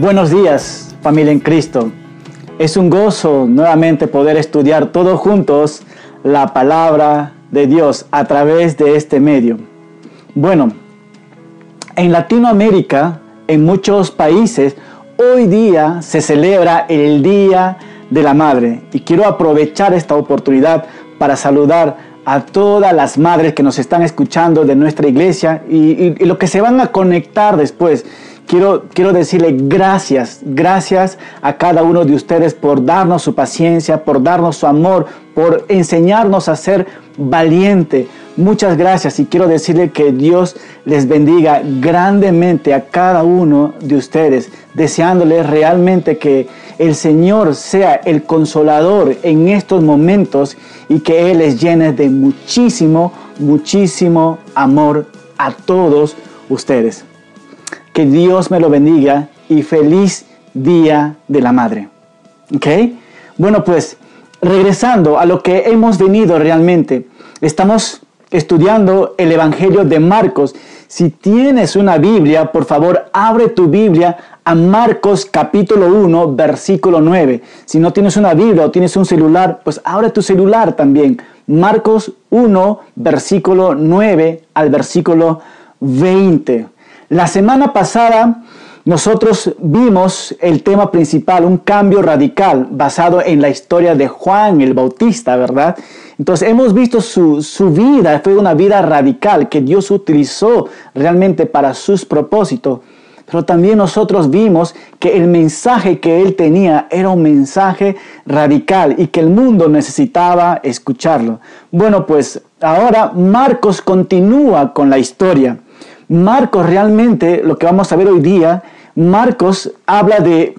Buenos días, familia en Cristo. Es un gozo nuevamente poder estudiar todos juntos la palabra de Dios a través de este medio. Bueno, en Latinoamérica, en muchos países, hoy día se celebra el Día de la Madre y quiero aprovechar esta oportunidad para saludar a todas las madres que nos están escuchando de nuestra iglesia y, y, lo que se van a conectar después. Quiero, quiero decirle gracias, gracias a cada uno de ustedes por darnos su paciencia, por darnos su amor, por enseñarnos a ser valiente. Muchas gracias y quiero decirle que Dios les bendiga grandemente a cada uno de ustedes, deseándoles realmente que el Señor sea el consolador en estos momentos y que Él les llene de muchísimo, muchísimo amor a todos ustedes. Que Dios me lo bendiga y feliz Día de la Madre. ¿Ok? Bueno, pues regresando a lo que hemos venido realmente, estamos estudiando el Evangelio de Marcos. Si tienes una Biblia, por favor, abre tu Biblia a Marcos capítulo 1, versículo 9. Si no tienes una Biblia o tienes un celular, pues abre tu celular también. Marcos 1, versículo 9 al versículo 20. La semana pasada nosotros vimos el tema principal, un cambio radical basado en la historia de Juan el Bautista, ¿verdad? Entonces hemos visto su, su, vida, fue una vida radical que Dios utilizó realmente para sus propósitos. Pero también nosotros vimos que el mensaje que él tenía era un mensaje radical y que el mundo necesitaba escucharlo. Bueno, pues ahora Marcos continúa con la historia. Marcos realmente, lo que vamos a ver hoy día, Marcos habla de,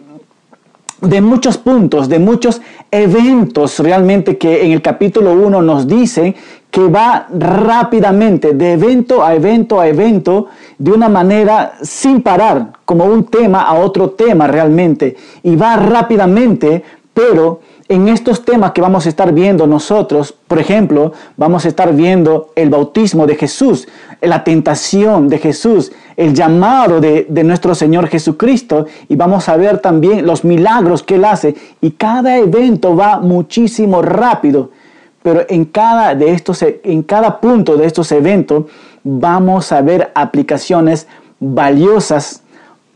de muchos puntos, de muchos eventos realmente que en el capítulo 1 nos dice que va rápidamente, de evento a evento a evento, de una manera sin parar, como un tema a otro tema realmente. Y va rápidamente, pero en estos temas que vamos a estar viendo nosotros, por ejemplo, vamos a estar viendo el bautismo de Jesús, la tentación de Jesús, el llamado de, de, nuestro Señor Jesucristo y vamos a ver también los milagros que Él hace. Y cada evento va muchísimo rápido, pero en cada, de estos, en cada punto de estos eventos vamos a ver aplicaciones valiosas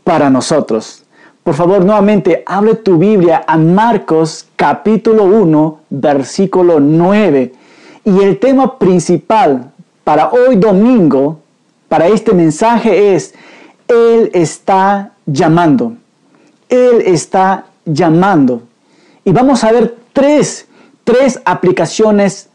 para nosotros. Por favor, nuevamente, abre tu Biblia a Marcos capítulo 1, versículo 9. Y el tema principal para hoy domingo, para este mensaje es, Él está llamando. Él está llamando. Y vamos a ver tres, tres aplicaciones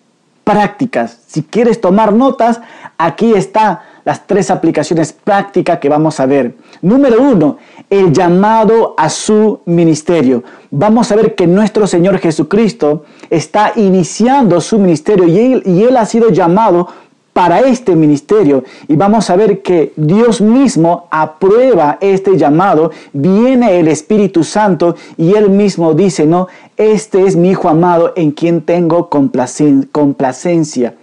prácticas. Si quieres tomar notas, aquí está las tres aplicaciones prácticas que vamos a ver. Número uno, el llamado a su ministerio. Vamos a ver que nuestro Señor Jesucristo está iniciando su ministerio y él, y él ha sido llamado para este ministerio y vamos a ver que Dios mismo aprueba este llamado, viene el Espíritu Santo y él mismo dice, no, este es mi Hijo amado en quien tengo complacencia.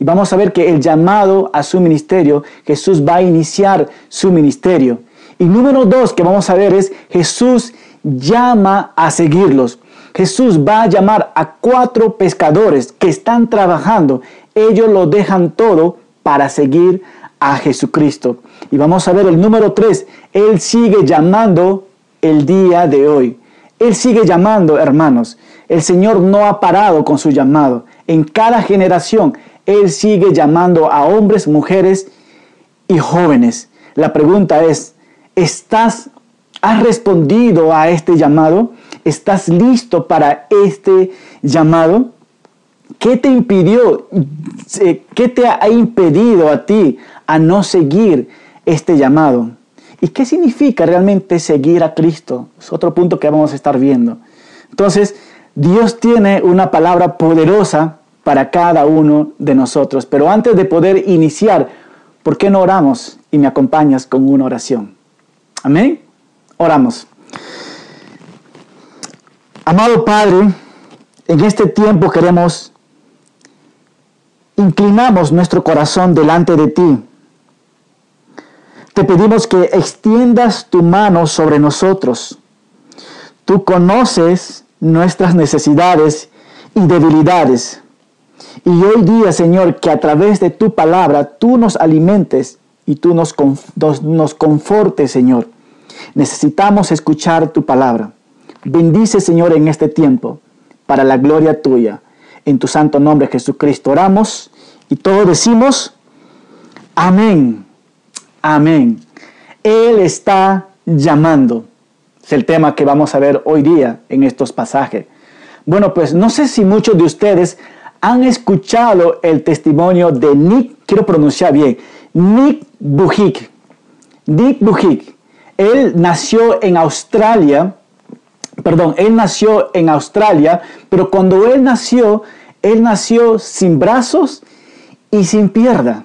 Y vamos a ver que el llamado a su ministerio, Jesús va a iniciar su ministerio. Y número dos que vamos a ver es Jesús llama a seguirlos. Jesús va a llamar a cuatro pescadores que están trabajando. Ellos lo dejan todo para seguir a Jesucristo. Y vamos a ver el número tres. Él sigue llamando el día de hoy. Él sigue llamando, hermanos. El Señor no ha parado con su llamado. En cada generación él sigue llamando a hombres, mujeres y jóvenes. La pregunta es, ¿estás, has respondido a este llamado? ¿Estás listo para este llamado? ¿Qué te impidió, qué te ha impedido a ti a no seguir este llamado? ¿Y qué significa realmente seguir a Cristo? Es otro punto que vamos a estar viendo. Entonces, Dios tiene una palabra poderosa para cada uno de nosotros. Pero antes de poder iniciar, ¿por qué no oramos y me acompañas con una oración? Amén. Oramos. Amado Padre, en este tiempo queremos, inclinamos nuestro corazón delante de ti, te pedimos que extiendas tu mano sobre nosotros. Tú conoces nuestras necesidades y debilidades. Y hoy día, Señor, que a través de tu palabra tú nos alimentes y tú nos, nos, confortes, Señor. Necesitamos escuchar tu palabra. Bendice, Señor, en este tiempo, para la gloria tuya. En tu santo nombre, Jesucristo, oramos y todos decimos, amén, amén. Él está llamando. Es el tema que vamos a ver hoy día en estos pasajes. Bueno, pues no sé si muchos de ustedes han escuchado el testimonio de Nick, quiero pronunciar bien, Nick Bujik. Nick Bujik. Él nació en Australia, perdón, él nació en Australia, pero cuando él nació, él nació sin brazos y sin pierna.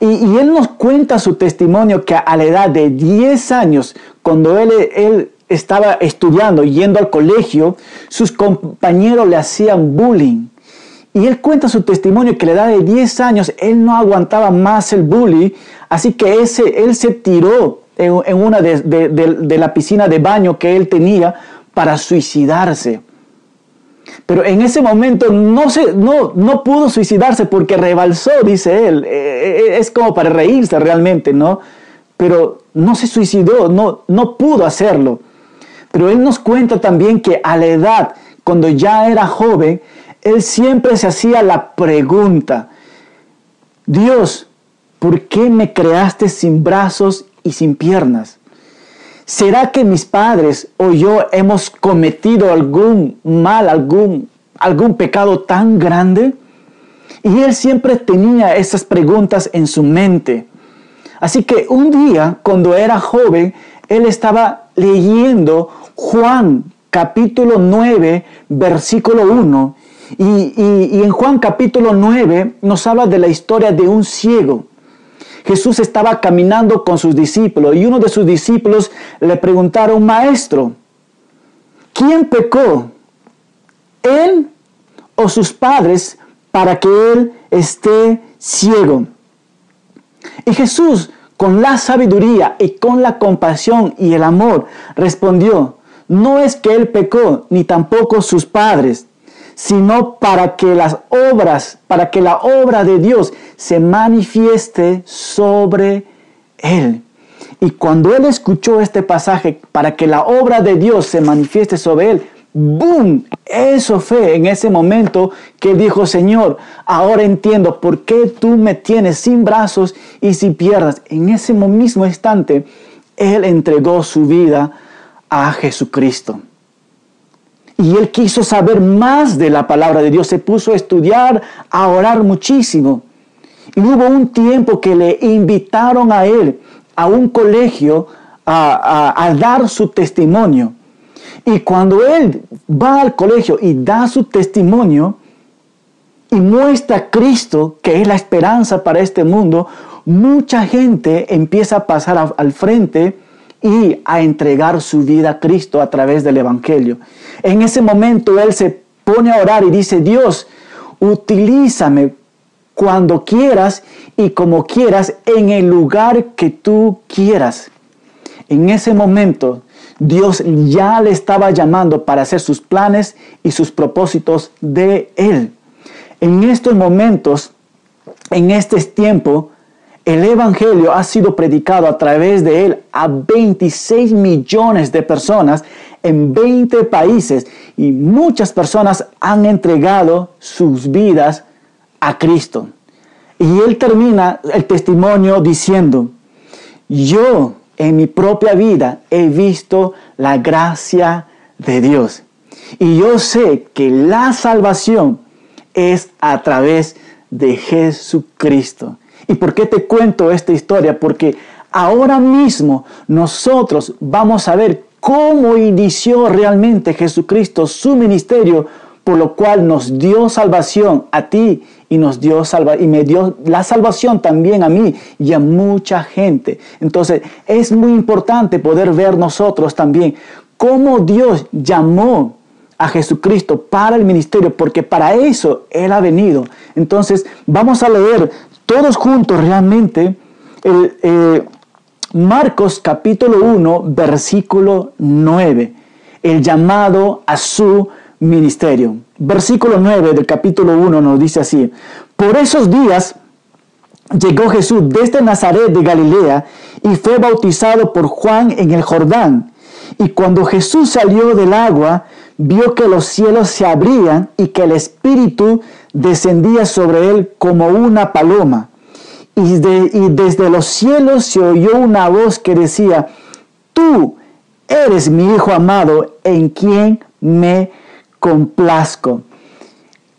Y, él nos cuenta su testimonio que a la edad de 10 años, cuando él, él estaba estudiando, yendo al colegio, sus compañeros le hacían bullying. Y él cuenta su testimonio que a la edad de 10 años él no aguantaba más el bullying, así que ese, él se tiró en, una de, de, la piscina de baño que él tenía para suicidarse. Pero en ese momento no, se, no, no pudo suicidarse porque rebalsó, dice él. Eh, eh, es como para reírse realmente, ¿no? Pero no se suicidó, no, no pudo hacerlo. Pero él nos cuenta también que a la edad, cuando ya era joven, él siempre se hacía la pregunta, Dios, ¿por qué me creaste sin brazos y sin piernas? ¿Será que mis padres o yo hemos cometido algún mal, algún, algún pecado tan grande? Y él siempre tenía esas preguntas en su mente. Así que un día, cuando era joven, él estaba leyendo Juan capítulo 9, versículo 1, y, en Juan capítulo 9 nos habla de la historia de un ciego. Jesús estaba caminando con sus discípulos y uno de sus discípulos le preguntaron, maestro, ¿quién pecó? ¿Él o sus padres para que él esté ciego? Y Jesús, con la sabiduría y con la compasión y el amor, respondió, no es que él pecó, ni tampoco sus padres, sino para que las obras, para que la obra de Dios se manifieste sobre él. Y cuando él escuchó este pasaje, para que la obra de Dios se manifieste sobre él, ¡boom! Eso fue en ese momento que dijo, Señor, ahora entiendo por qué tú me tienes sin brazos y sin piernas. En ese mismo instante, él entregó su vida a Jesucristo. Y él quiso saber más de la palabra de Dios, se puso a estudiar, a orar muchísimo. Y hubo un tiempo que le invitaron a él a un colegio a, dar su testimonio. Y cuando él va al colegio y da su testimonio y muestra a Cristo, que es la esperanza para este mundo, mucha gente empieza a pasar al frente y a entregar su vida a Cristo a través del Evangelio. En ese momento él se pone a orar y dice, Dios, utilízame cuando quieras y como quieras en el lugar que tú quieras. En ese momento Dios ya le estaba llamando para hacer sus planes y sus propósitos de él. En estos momentos, en este tiempo, el Evangelio ha sido predicado a través de él a 26 millones de personas en 20 países y muchas personas han entregado sus vidas a Cristo. Y él termina el testimonio diciendo, yo en mi propia vida he visto la gracia de Dios. Y yo sé que la salvación es a través de Jesucristo. ¿Y por qué te cuento esta historia? Porque ahora mismo nosotros vamos a ver cómo inició realmente Jesucristo su ministerio, por lo cual nos dio salvación a ti y nos dio salva y me dio la salvación también a mí y a mucha gente. Entonces, es muy importante poder ver nosotros también cómo Dios llamó a Jesucristo para el ministerio, porque para eso Él ha venido. Entonces, vamos a leer todos juntos realmente eh, Marcos capítulo 1, versículo 9, el llamado a su ministerio. Versículo 9 del capítulo 1 nos dice así, por esos días llegó Jesús desde Nazaret de Galilea y fue bautizado por Juan en el Jordán. Y cuando Jesús salió del agua, vio que los cielos se abrían y que el Espíritu descendía sobre él como una paloma. Y, y, desde los cielos se oyó una voz que decía, tú eres mi Hijo amado en quien me complazco.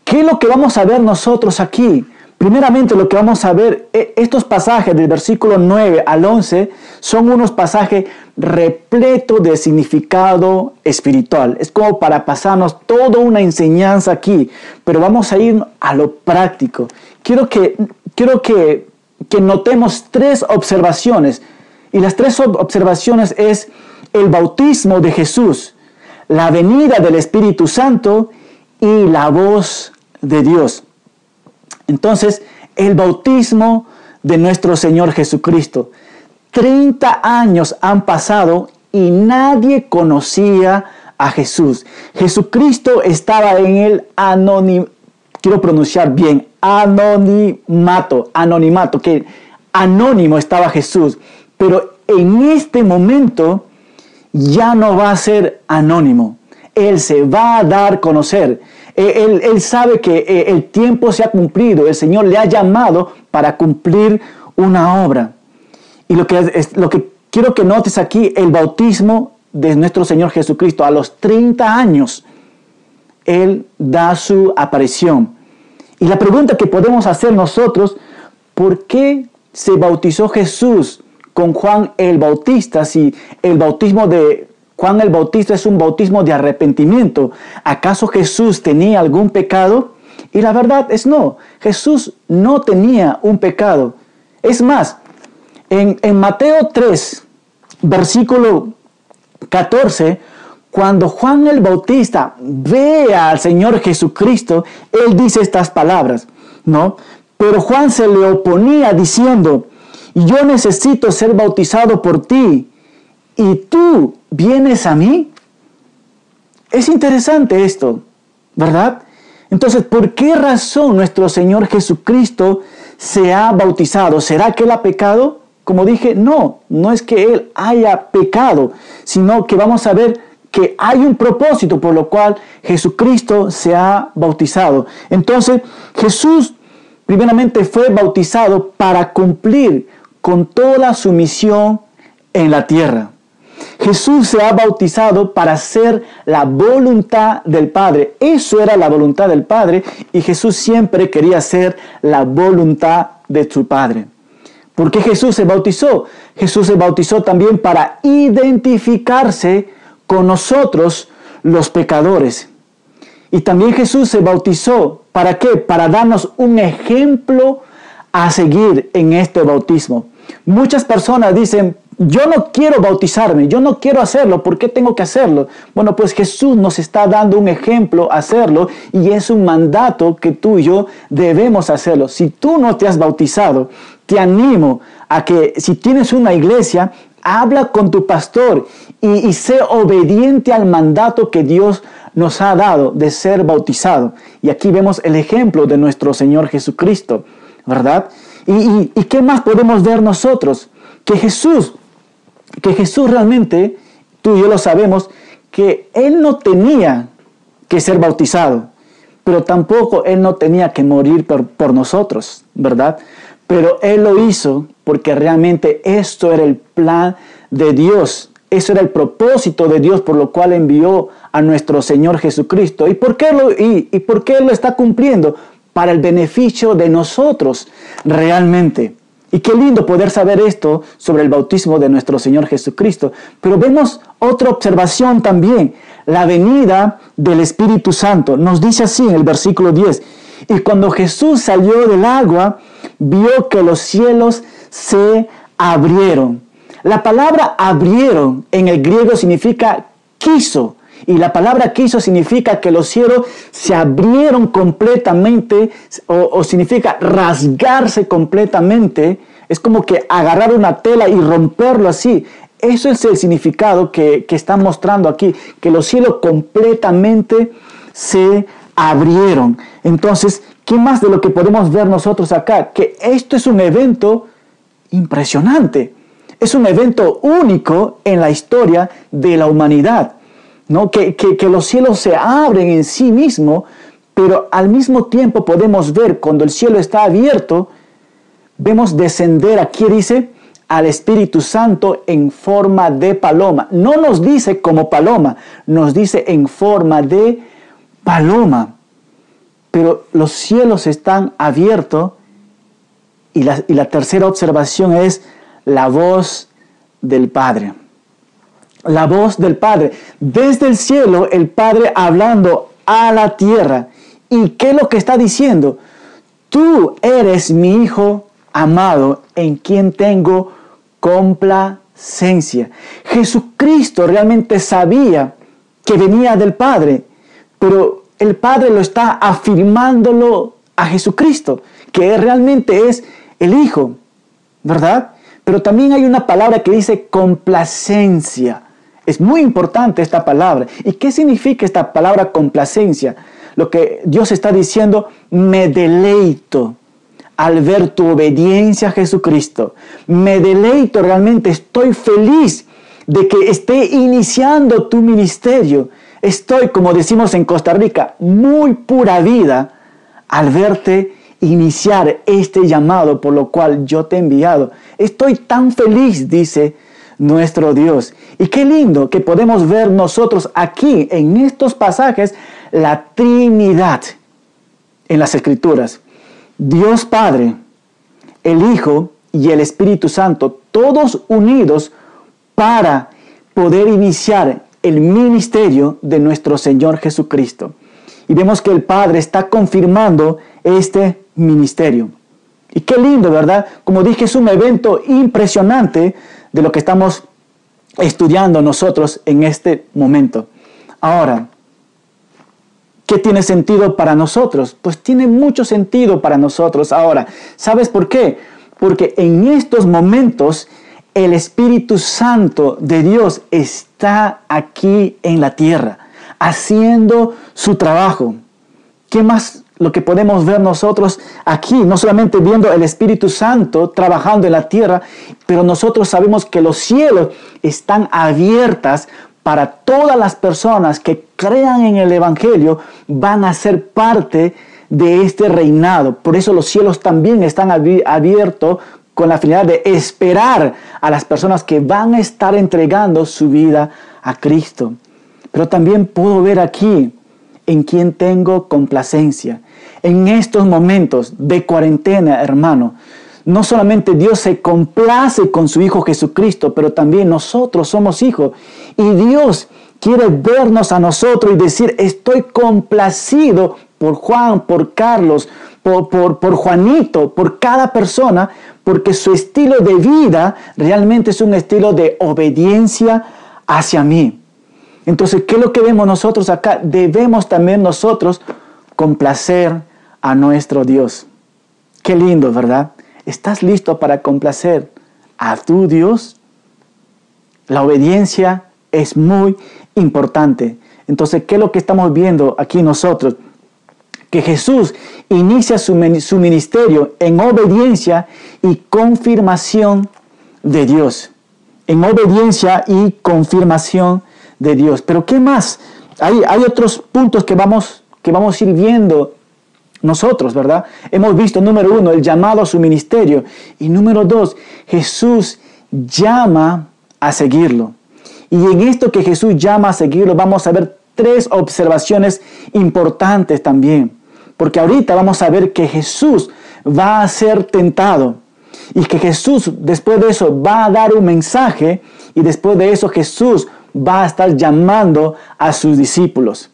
¿Qué es lo que vamos a ver nosotros aquí? Primeramente lo que vamos a ver, e, estos pasajes del versículo 9 al 11 son unos pasajes repletos de significado espiritual. Es como para pasarnos toda una enseñanza aquí, pero vamos a ir a lo práctico. Quiero que, quiero que, que notemos tres observaciones. Y las tres observaciones es el bautismo de Jesús, la venida del Espíritu Santo y la voz de Dios. Entonces, el bautismo de nuestro Señor Jesucristo. 30 años han pasado y nadie conocía a Jesús. Jesucristo estaba en el anonimato, quiero pronunciar bien, anonimato, anonimato, que anónimo estaba Jesús. Pero en este momento ya no va a ser anónimo. Él se va a dar a conocer. Eh, él, sabe que eh, el tiempo se ha cumplido, el Señor le ha llamado para cumplir una obra. Y lo que, es, lo que quiero que notes aquí, el bautismo de nuestro Señor Jesucristo, a los 30 años, Él da su aparición. Y la pregunta que podemos hacer nosotros, ¿por qué se bautizó Jesús con Juan el Bautista si el bautismo de Juan el Bautista es un bautismo de arrepentimiento. ¿Acaso Jesús tenía algún pecado? Y la verdad es no, Jesús no tenía un pecado. Es más, en, Mateo 3, versículo 14, cuando Juan el Bautista ve al Señor Jesucristo, él dice estas palabras, ¿no? Pero Juan se le oponía diciendo, yo necesito ser bautizado por ti y tú vienes a mí. Es interesante esto, ¿verdad? Entonces, ¿por qué razón nuestro Señor Jesucristo se ha bautizado? ¿Será que Él ha pecado? Como dije, no, no es que Él haya pecado, sino que vamos a ver que hay un propósito por lo cual Jesucristo se ha bautizado. Entonces, Jesús primeramente fue bautizado para cumplir con toda su misión en la tierra. Jesús se ha bautizado para hacer la voluntad del Padre. Eso era la voluntad del Padre y Jesús siempre quería hacer la voluntad de su Padre. ¿Por qué Jesús se bautizó? Jesús se bautizó también para identificarse con nosotros los pecadores. Y también Jesús se bautizó, ¿para qué? Para darnos un ejemplo a seguir en este bautismo. Muchas personas dicen, yo no quiero bautizarme, yo no quiero hacerlo, ¿por qué tengo que hacerlo? Bueno, pues Jesús nos está dando un ejemplo a hacerlo y es un mandato que tú y yo debemos hacerlo. Si tú no te has bautizado, te animo a que si tienes una iglesia, habla con tu pastor y, y sé obediente al mandato que Dios nos ha dado de ser bautizado. Y aquí vemos el ejemplo de nuestro Señor Jesucristo, ¿verdad? ¿Y, y, y qué más podemos ver nosotros? Que Jesús que Jesús realmente, tú y yo lo sabemos, que Él no tenía que ser bautizado, pero tampoco Él no tenía que morir por, nosotros, ¿verdad? Pero Él lo hizo porque realmente esto era el plan de Dios, eso era el propósito de Dios por lo cual envió a nuestro Señor Jesucristo. ¿Y por qué lo, y, por qué lo está cumpliendo? Para el beneficio de nosotros realmente. Y qué lindo poder saber esto sobre el bautismo de nuestro Señor Jesucristo. Pero vemos otra observación también, la venida del Espíritu Santo. Nos dice así en el versículo 10, y cuando Jesús salió del agua, vio que los cielos se abrieron. La palabra abrieron en el griego significa quiso. Y la palabra quiso significa que los cielos se abrieron completamente o, significa rasgarse completamente Es como que agarrar una tela y romperlo así. Eso es el significado que, que está mostrando aquí, que los cielos completamente se abrieron. Entonces, ¿qué más de lo que podemos ver nosotros acá? Que esto es un evento impresionante. Es un evento único en la historia de la humanidad. ¿no? Que, que, los cielos se abren en sí mismo, pero al mismo tiempo podemos ver cuando el cielo está abierto, vemos descender, aquí dice, al Espíritu Santo en forma de paloma. No nos dice como paloma, nos dice en forma de paloma. Pero los cielos están abiertos y la, y la tercera observación es la voz del Padre. La voz del Padre. Desde el cielo el Padre hablando a la tierra. ¿Y qué es lo que está diciendo? Tú eres mi Hijo amado en quien tengo complacencia. Jesucristo realmente sabía que venía del Padre, pero el Padre lo está afirmándolo a Jesucristo, que realmente es el Hijo, ¿verdad? Pero también hay una palabra que dice complacencia. Es muy importante esta palabra. ¿Y qué significa esta palabra complacencia? Lo que Dios está diciendo, me deleito al ver tu obediencia a Jesucristo. Me deleito realmente, estoy feliz de que esté iniciando tu ministerio. Estoy, como decimos en Costa Rica, muy pura vida al verte iniciar este llamado por lo cual yo te he enviado. Estoy tan feliz, dice nuestro Dios. Y qué lindo que podemos ver nosotros aquí en estos pasajes la Trinidad en las Escrituras. Dios Padre, el Hijo y el Espíritu Santo, todos unidos para poder iniciar el ministerio de nuestro Señor Jesucristo. Y vemos que el Padre está confirmando este ministerio. Y qué lindo, ¿verdad? Como dije, es un evento impresionante de lo que estamos estudiando nosotros en este momento. Ahora, ¿qué tiene sentido para nosotros? Pues tiene mucho sentido para nosotros ahora. ¿Sabes por qué? Porque en estos momentos el Espíritu Santo de Dios está aquí en la tierra, haciendo su trabajo. ¿Qué más lo que podemos ver nosotros aquí, no solamente viendo el Espíritu Santo trabajando en la tierra, pero nosotros sabemos que los cielos están abiertas para todas las personas que crean en el Evangelio, van a ser parte de este reinado. Por eso los cielos también están abiertos con la finalidad de esperar a las personas que van a estar entregando su vida a Cristo. Pero también puedo ver aquí en quien tengo complacencia. En estos momentos de cuarentena, hermano, no solamente Dios se complace con su Hijo Jesucristo, pero también nosotros somos hijos. Y Dios quiere vernos a nosotros y decir, estoy complacido por Juan, por Carlos, por, por, por, Juanito, por cada persona, porque su estilo de vida realmente es un estilo de obediencia hacia mí. Entonces, ¿qué es lo que vemos nosotros acá? Debemos también nosotros complacer a nuestro Dios. Qué lindo, ¿verdad? ¿Estás listo para complacer a tu Dios? La obediencia es muy importante. Entonces, ¿qué es lo que estamos viendo aquí nosotros? Que Jesús inicia su, ministerio en obediencia y confirmación de Dios. En obediencia y confirmación de Dios. Pero ¿qué más? Hay, hay otros puntos que vamos, que vamos a ir viendo nosotros, ¿verdad? Hemos visto, número uno, el llamado a su ministerio. Y número dos, Jesús llama a seguirlo. Y en esto que Jesús llama a seguirlo, vamos a ver tres observaciones importantes también. Porque ahorita vamos a ver que Jesús va a ser tentado. Y que Jesús después de eso va a dar un mensaje. Y después de eso Jesús va a estar llamando a sus discípulos.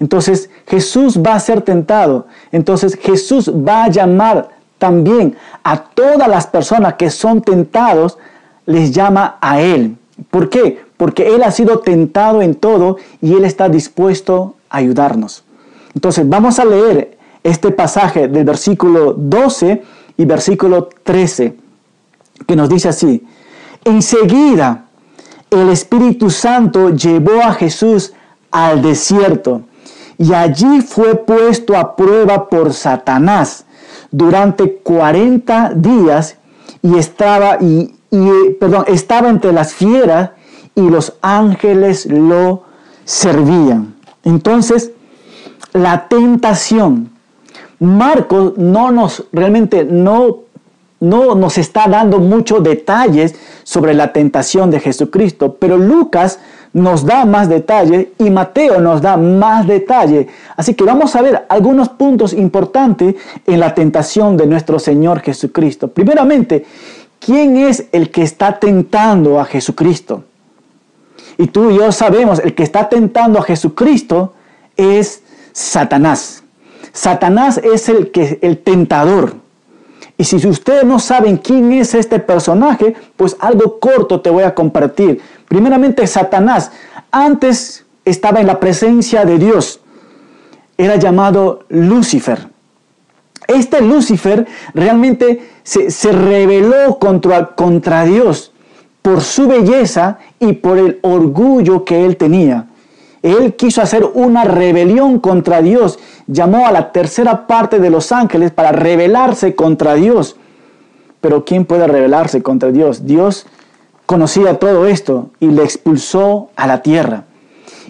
Entonces Jesús va a ser tentado. Entonces Jesús va a llamar también a todas las personas que son tentados, les llama a Él. ¿Por qué? Porque Él ha sido tentado en todo y Él está dispuesto a ayudarnos. Entonces vamos a leer este pasaje del versículo 12 y versículo 13. que nos dice así, enseguida el Espíritu Santo llevó a Jesús al desierto y allí fue puesto a prueba por Satanás durante 40 días y estaba, y, perdón, estaba entre las fieras y los ángeles lo servían. Entonces, la tentación. Marcos no nos realmente no no nos está dando muchos detalles sobre la tentación de Jesucristo, pero Lucas nos da más detalle y Mateo nos da más detalle. Así que vamos a ver algunos puntos importantes en la tentación de nuestro Señor Jesucristo. Primeramente, ¿quién es el que está tentando a Jesucristo? Y tú y yo sabemos, el que está tentando a Jesucristo es Satanás. Satanás es el, que, el tentador. Y si ustedes no saben quién es este personaje, pues algo corto te voy a compartir. Primeramente, Satanás antes estaba en la presencia de Dios. Era llamado Lucifer. Este Lucifer realmente se, se rebeló contra, contra Dios por su belleza y por el orgullo que él tenía. Él quiso hacer una rebelión contra Dios. Llamó a la tercera parte de los ángeles para rebelarse contra Dios. Pero ¿quién puede rebelarse contra Dios? Dios conocía todo esto y le expulsó a la tierra.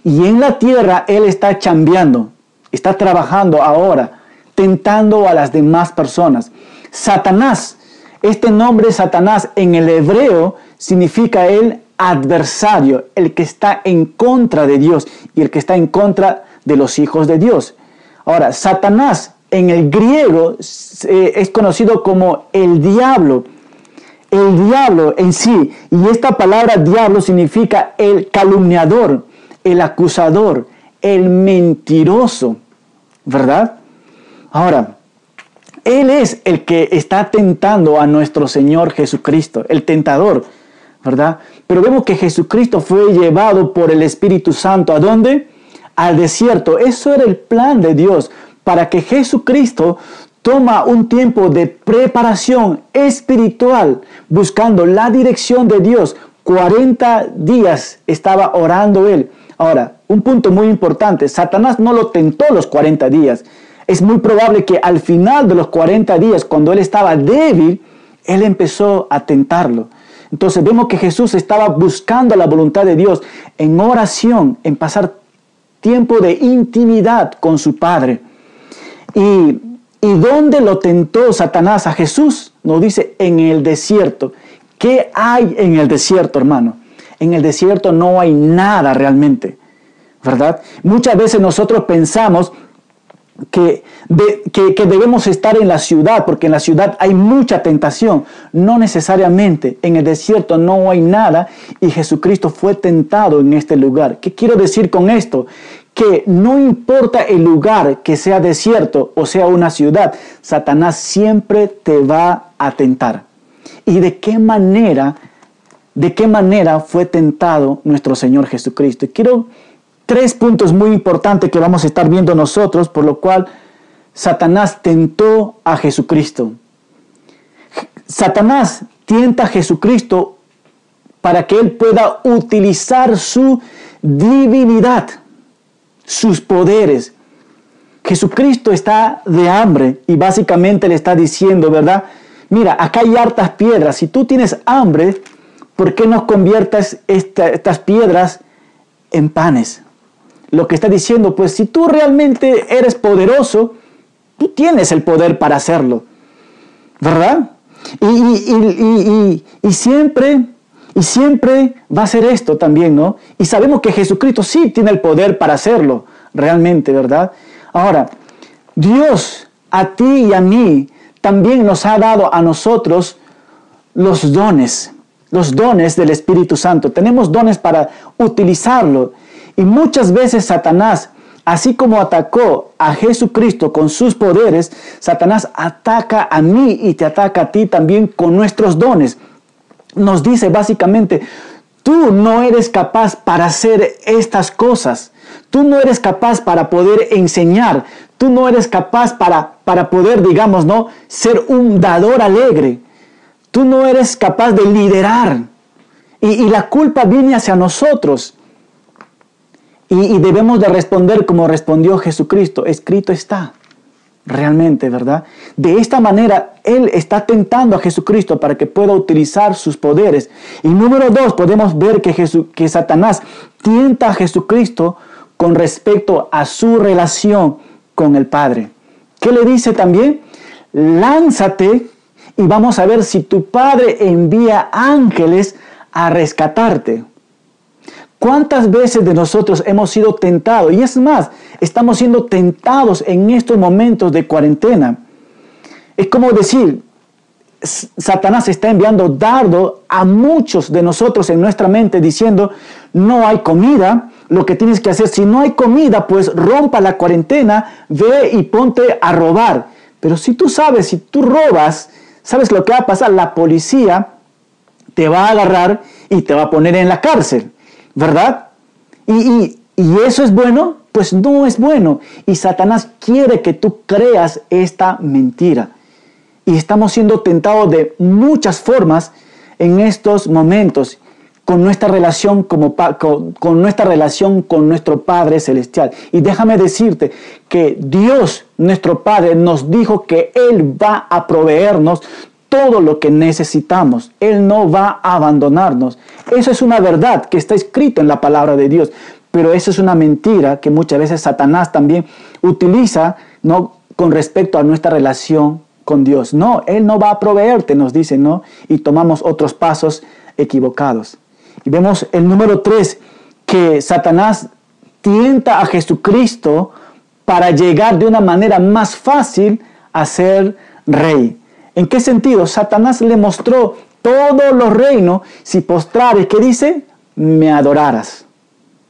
Y en la tierra Él está chambeando, está trabajando ahora, tentando a las demás personas. Satanás, este nombre Satanás en el hebreo significa Él adversario, el que está en contra de Dios y el que está en contra de los hijos de Dios. Ahora, Satanás en el griego es conocido como el diablo. El diablo en sí, y esta palabra diablo significa el calumniador, el acusador, el mentiroso, ¿verdad? Ahora, Él es el que está tentando a nuestro Señor Jesucristo, el tentador. ¿verdad? Pero vemos que Jesucristo fue llevado por el Espíritu Santo. ¿A dónde? Al desierto. Eso era el plan de Dios, para que Jesucristo toma un tiempo de preparación espiritual, buscando la dirección de Dios. 40 días estaba orando él. Ahora, un punto muy importante, Satanás no lo tentó los 40 días. Es muy probable que al final de los 40 días, cuando él estaba débil, él empezó a tentarlo. Entonces vemos que Jesús estaba buscando la voluntad de Dios en oración, en pasar tiempo de intimidad con su Padre. ¿Y, y dónde lo tentó Satanás a Jesús? Nos dice en el desierto. ¿Qué hay en el desierto, hermano? En el desierto no hay nada realmente, ¿verdad? Muchas veces nosotros pensamos que, que, debemos estar en la ciudad, porque en la ciudad hay mucha tentación. No necesariamente, en el desierto no hay nada y Jesucristo fue tentado en este lugar. ¿Qué quiero decir con esto? Que no importa el lugar que sea desierto o sea una ciudad, Satanás siempre te va a tentar. ¿Y de qué manera, de qué manera fue tentado nuestro Señor Jesucristo? Y quiero tres puntos muy importantes que vamos a estar viendo nosotros, por lo cual Satanás tentó a Jesucristo. Satanás tienta a Jesucristo para que él pueda utilizar su divinidad, sus poderes. Jesucristo está de hambre y básicamente le está diciendo, ¿verdad? Mira, acá hay hartas piedras. Si tú tienes hambre, ¿por qué no conviertas estas piedras en panes? Lo que está diciendo, pues si tú realmente eres poderoso, tú tienes el poder para hacerlo, ¿verdad? Y, siempre, y siempre va a ser esto también, ¿no? Y sabemos que Jesucristo sí tiene el poder para hacerlo, realmente, ¿verdad? Ahora, Dios a ti y a mí también nos ha dado a nosotros los dones, los dones del Espíritu Santo. Tenemos dones para utilizarlo. Y muchas veces Satanás, así como atacó a Jesucristo con sus poderes, Satanás ataca a mí y te ataca a ti también con nuestros dones. Nos dice básicamente, tú no eres capaz para hacer estas cosas. Tú no eres capaz para poder enseñar. Tú no eres capaz para, para poder, digamos, ¿no? Ser un dador alegre. Tú no eres capaz de liderar. Y, la culpa viene hacia nosotros. Y, debemos de responder como respondió Jesucristo. Escrito está realmente, ¿verdad? De esta manera, Él está tentando a Jesucristo para que pueda utilizar sus poderes. Y número dos, podemos ver que, que Satanás tienta a Jesucristo con respecto a su relación con el Padre. ¿Qué le dice también? Lánzate y vamos a ver si tu Padre envía ángeles a rescatarte. ¿Cuántas veces de nosotros hemos sido tentados? Y es más, estamos siendo tentados en estos momentos de cuarentena. Es como decir, Satanás está enviando dardo a muchos de nosotros en nuestra mente diciendo, no hay comida, lo que tienes que hacer, si no hay comida, pues rompa la cuarentena, ve y ponte a robar. Pero si tú sabes, si tú robas, ¿sabes lo que va a pasar? La policía te va a agarrar y te va a poner en la cárcel. ¿Verdad? Y, eso es bueno, pues no es bueno. Y Satanás quiere que tú creas esta mentira. Y estamos siendo tentados de muchas formas en estos momentos con nuestra relación como con, con, nuestra relación con nuestro Padre celestial. Y déjame decirte que Dios, nuestro Padre, nos dijo que él va a proveernos todo lo que necesitamos. Él no va a abandonarnos. Eso es una verdad que está escrito en la palabra de Dios. Pero eso es una mentira que muchas veces Satanás también utiliza ¿no? con respecto a nuestra relación con Dios. No, Él no va a proveerte, nos dice, ¿no? Y tomamos otros pasos equivocados. Y vemos el número tres, que Satanás tienta a Jesucristo para llegar de una manera más fácil a ser rey. ¿En qué sentido? Satanás le mostró todos los reinos si postrares, ¿qué dice? Me adorarás.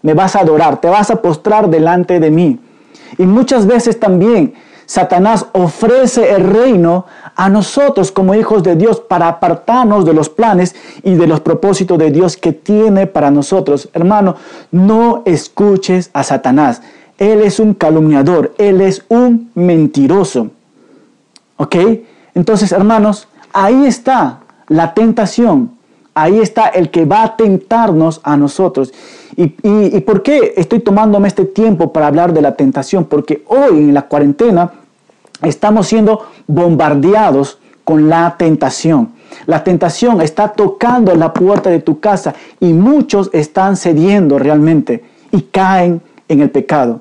Me vas a adorar, te vas a postrar delante de mí. Y muchas veces también Satanás ofrece el reino a nosotros como hijos de Dios para apartarnos de los planes y de los propósitos de Dios que tiene para nosotros. Hermano, no escuches a Satanás. Él es un calumniador, él es un mentiroso. ¿Ok? Entonces, hermanos, ahí está la tentación. Ahí está el que va a tentarnos a nosotros. ¿Y, por qué estoy tomándome este tiempo para hablar de la tentación? Porque hoy en la cuarentena estamos siendo bombardeados con la tentación. La tentación está tocando la puerta de tu casa y muchos están cediendo realmente y caen en el pecado.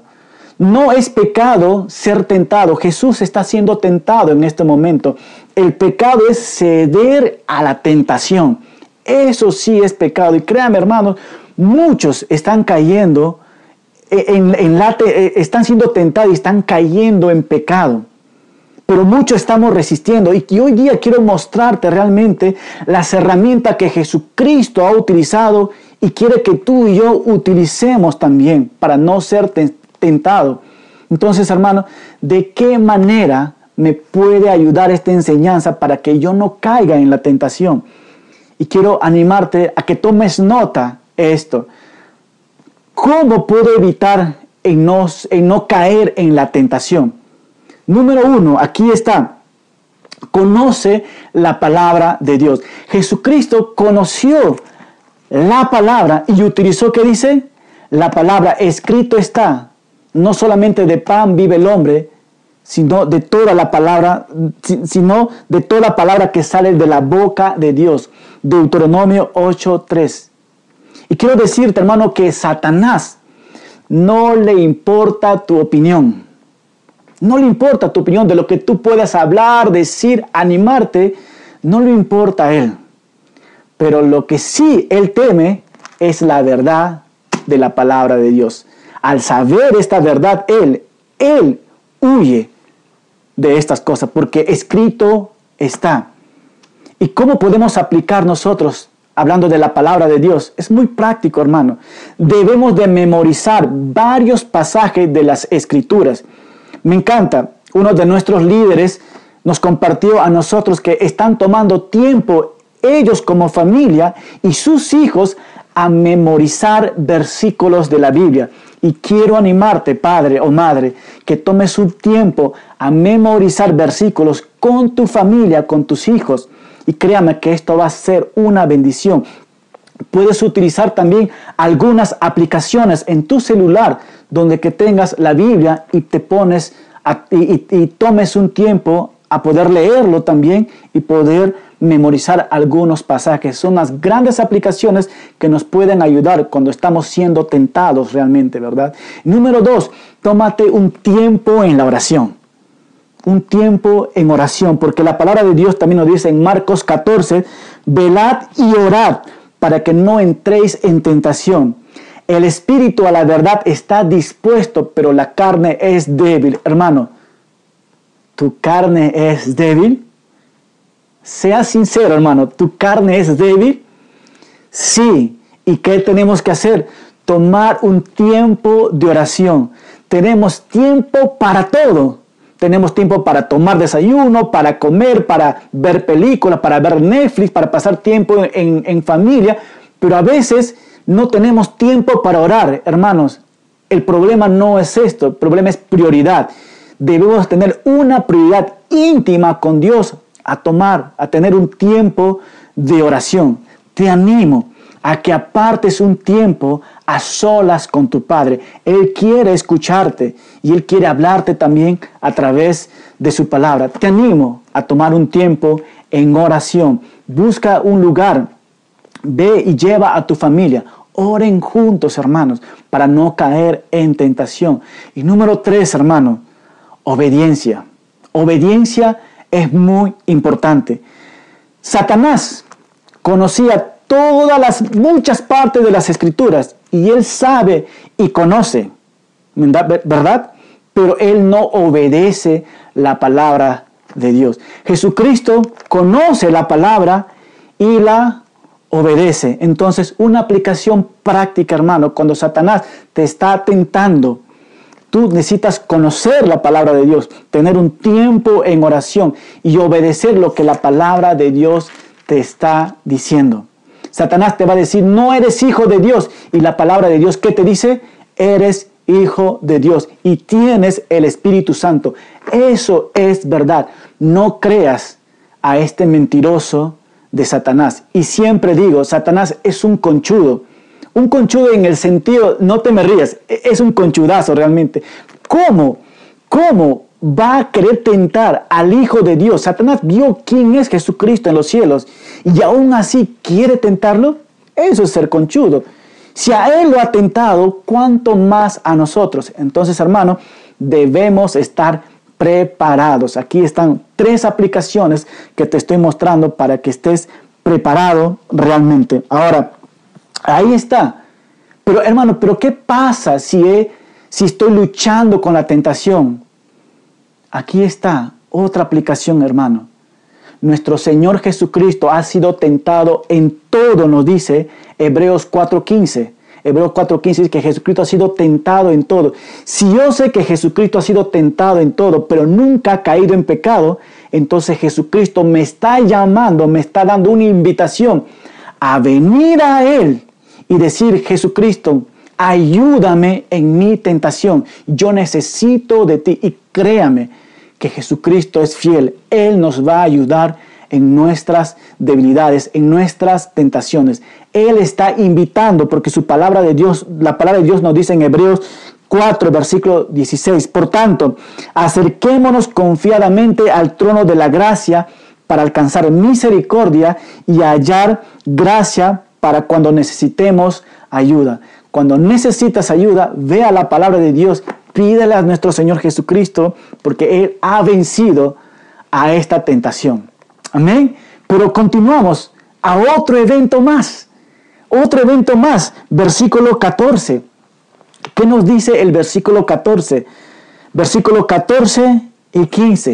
No es pecado ser tentado. Jesús está siendo tentado en este momento. El pecado es ceder a la tentación. Eso sí es pecado. Y créanme, hermanos, muchos están cayendo en, la, eh, están siendo tentados y están cayendo en pecado. Pero muchos estamos resistiendo y hoy día quiero mostrarte realmente las herramientas que Jesucristo ha utilizado y quiere que tú y yo utilicemos también para no ser tentado. Entonces, hermano, ¿de qué manera me puede ayudar esta enseñanza para que yo no caiga en la tentación? Y quiero animarte a que tomes nota esto. ¿Cómo puedo evitar en no, en no caer en la tentación? Número uno, aquí está. Conoce la palabra de Dios. Jesucristo conoció la palabra y utilizó, ¿qué dice? La palabra escrito está no solamente de pan vive el hombre, sino de toda la palabra, sino de toda palabra que sale de la boca de Dios. Deuteronomio 8:3. Y quiero decirte, hermano, que Satanás no le importa tu opinión. No le importa tu opinión de lo que tú puedas hablar, decir, animarte. No le importa a él. Pero lo que sí él teme es la verdad de la palabra de Dios al saber esta verdad, él, él huye de estas cosas, porque escrito está. ¿Y cómo podemos aplicar nosotros, hablando de la palabra de Dios? Es muy práctico, hermano. Debemos de memorizar varios pasajes de las escrituras. Me encanta, uno de nuestros líderes nos compartió a nosotros que están tomando tiempo ellos como familia y sus hijos a memorizar versículos de la Biblia. Y quiero animarte, padre o madre, que tomes un tiempo a memorizar versículos con tu familia, con tus hijos. Y créame que esto va a ser una bendición. Puedes utilizar también algunas aplicaciones en tu celular donde que tengas la Biblia y te pones y, tomes un tiempo a poder leerlo también y poder memorizar algunos pasajes. Son las grandes aplicaciones que nos pueden ayudar cuando estamos siendo tentados realmente, ¿verdad? Número dos, tómate un tiempo en la oración. Un tiempo en oración, porque la palabra de Dios también nos dice en Marcos 14, velad y orad para que no entréis en tentación. El espíritu a la verdad está dispuesto, pero la carne es débil. Hermano, ¿tu carne es débil? Sea sincero, hermano, ¿tu carne es débil? Sí. ¿Y qué tenemos que hacer? Tomar un tiempo de oración. Tenemos tiempo para todo. Tenemos tiempo para tomar desayuno, para comer, para ver películas, para ver Netflix, para pasar tiempo en, en familia. Pero a veces no tenemos tiempo para orar, hermanos. El problema no es esto, el problema es prioridad. Debemos tener una prioridad íntima con Dios, a tomar, a tener un tiempo de oración. Te animo a que apartes un tiempo a solas con tu Padre. Él quiere escucharte y Él quiere hablarte también a través de su palabra. Te animo a tomar un tiempo en oración. Busca un lugar. Ve y lleva a tu familia. Oren juntos, hermanos, para no caer en tentación. Y número tres, hermano, obediencia. Obediencia es muy importante. Satanás conocía todas las muchas partes de las escrituras y él sabe y conoce, ¿verdad? Pero él no obedece la palabra de Dios. Jesucristo conoce la palabra y la obedece. Entonces, una aplicación práctica, hermano, cuando Satanás te está tentando, tú necesitas conocer la palabra de Dios, tener un tiempo en oración y obedecer lo que la palabra de Dios te está diciendo. Satanás te va a decir, no eres hijo de Dios. Y la palabra de Dios, ¿qué te dice? Eres hijo de Dios y tienes el Espíritu Santo. Eso es verdad. No creas a este mentiroso de Satanás. Y siempre digo, Satanás es un conchudo. Un conchudo en el sentido, no te me rías, e-, es un conchudazo realmente. ¿Cómo? ¿Cómo va a querer tentar al Hijo de Dios? Satanás vio quién es Jesucristo en los cielos y aún así quiere tentarlo. Eso es ser conchudo. Si a Él lo ha tentado, ¿cuánto más a nosotros? Entonces, hermano, debemos estar preparados. Aquí están tres aplicaciones que te estoy mostrando para que estés preparado realmente. Ahora, ahí está. Pero hermano, ¿pero qué pasa si, si estoy luchando con la tentación? Aquí está otra aplicación, hermano. Nuestro Señor Jesucristo ha sido tentado en todo, nos dice Hebreos 4:15. Hebreos 4:15 dice que Jesucristo ha sido tentado en todo. Si yo sé que Jesucristo ha sido tentado en todo, pero nunca ha caído en pecado, entonces Jesucristo me está llamando, me está dando una invitación a venir a Él y decir, Jesucristo, ayúdame en mi tentación. Yo necesito de ti y créame que Jesucristo es fiel. Él nos va a ayudar en nuestras debilidades, en nuestras tentaciones. Él está invitando, porque su palabra de Dios, la palabra de Dios nos dice en Hebreos 4, versículo 16. Por tanto, acerquémonos confiadamente al trono de la gracia para alcanzar misericordia y hallar gracia para cuando necesitemos ayuda. Cuando necesitas ayuda, ve a la palabra de Dios, pídele a nuestro Señor Jesucristo, porque Él ha vencido a esta tentación. Amén. Pero continuamos a otro evento más. Otro evento más. Versículo 14. ¿Qué nos dice el versículo 14? Versículo 14 y 15.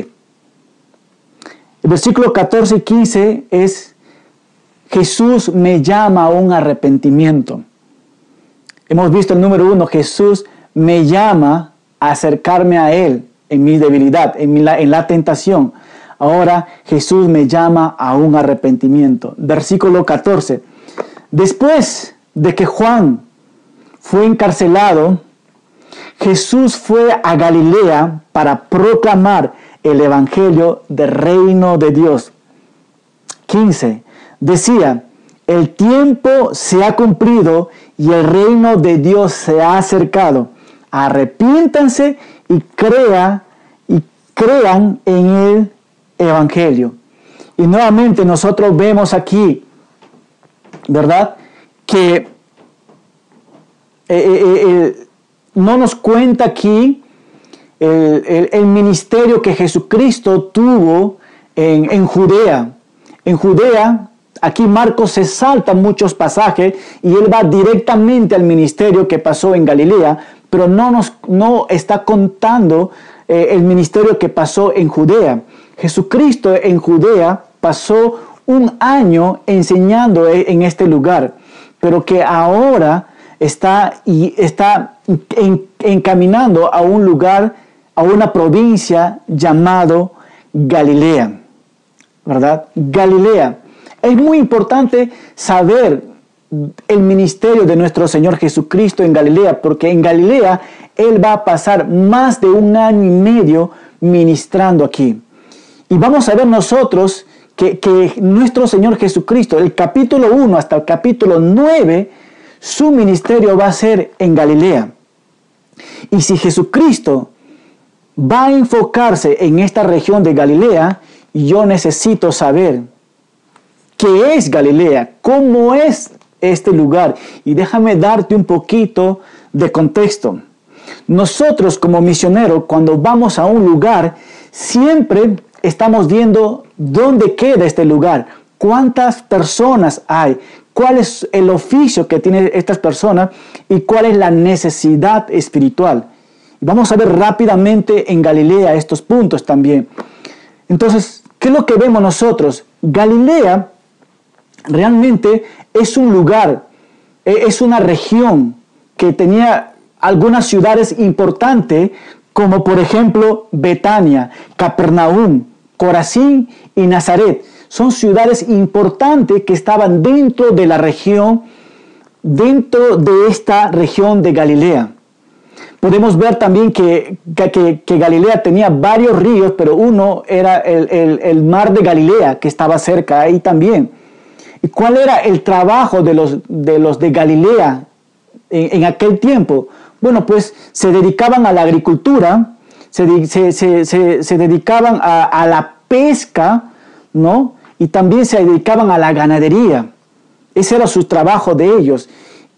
El versículo 14 y 15 es, Jesús me llama a un arrepentimiento. Hemos visto el número uno, Jesús me llama a acercarme a Él en mi debilidad, en, en la tentación. Ahora Jesús me llama a un arrepentimiento. Versículo 14. Después de que Juan fue encarcelado, Jesús fue a Galilea para proclamar el Evangelio del reino de Dios. 15, decía, el tiempo se ha cumplido y el reino de Dios se ha acercado. Arrepiéntanse y crea y crean en el evangelio. Y nuevamente nosotros vemos aquí, ¿verdad? Que eh, eh, eh, no nos cuenta aquí el, ministerio que Jesucristo tuvo en, en Judea. En Judea Aquí Marcos se salta muchos pasajes y él va directamente al ministerio que pasó en Galilea, pero no nos no está contando el ministerio que pasó en Judea. Jesucristo en Judea pasó un año enseñando e, en este lugar, pero que ahora está, y está encaminando a un lugar, a una provincia llamado Galilea, ¿verdad? Galilea. Es muy importante saber el ministerio de nuestro Señor Jesucristo en Galilea, porque en Galilea Él va a pasar más de un año y medio ministrando aquí. Y vamos a ver nosotros que, nuestro Señor Jesucristo, el capítulo 1 hasta el capítulo 9, su ministerio va a ser en Galilea. Y si Jesucristo va a enfocarse en esta región de Galilea, yo necesito saber qué es Galilea, cómo es este lugar. Y déjame darte un poquito de contexto. Nosotros como misioneros, cuando vamos a un lugar, siempre estamos viendo dónde queda este lugar, cuántas personas hay, cuál es el oficio que tienen estas personas y cuál es la necesidad espiritual. Vamos a ver rápidamente en Galilea estos puntos también. Entonces, ¿qué es lo que vemos nosotros? Galilea realmente es un lugar, e-, es una región que tenía algunas ciudades importantes, como por ejemplo Betania, Capernaum, Corazín y Nazaret. Son ciudades importantes que estaban dentro de la región, dentro de esta región de Galilea. Podemos ver también que, que, Galilea tenía varios ríos, pero uno era el, mar de Galilea, que estaba cerca ahí también. ¿Y cuál era el trabajo de los de, Galilea en, aquel tiempo? Bueno, pues se dedicaban a la agricultura, se, dedicaban a, a la pesca, ¿no? Y también se dedicaban a la ganadería. Ese era su trabajo de ellos.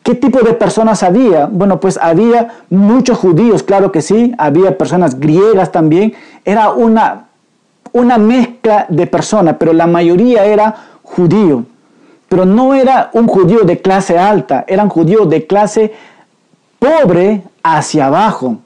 ¿Qué tipo de personas había? Bueno, pues había muchos judíos, claro que sí, había personas griegas también. Era una, una mezcla de personas, pero la mayoría era judío. Pero no era un judío de clase alta, eran judíos de clase pobre hacia abajo.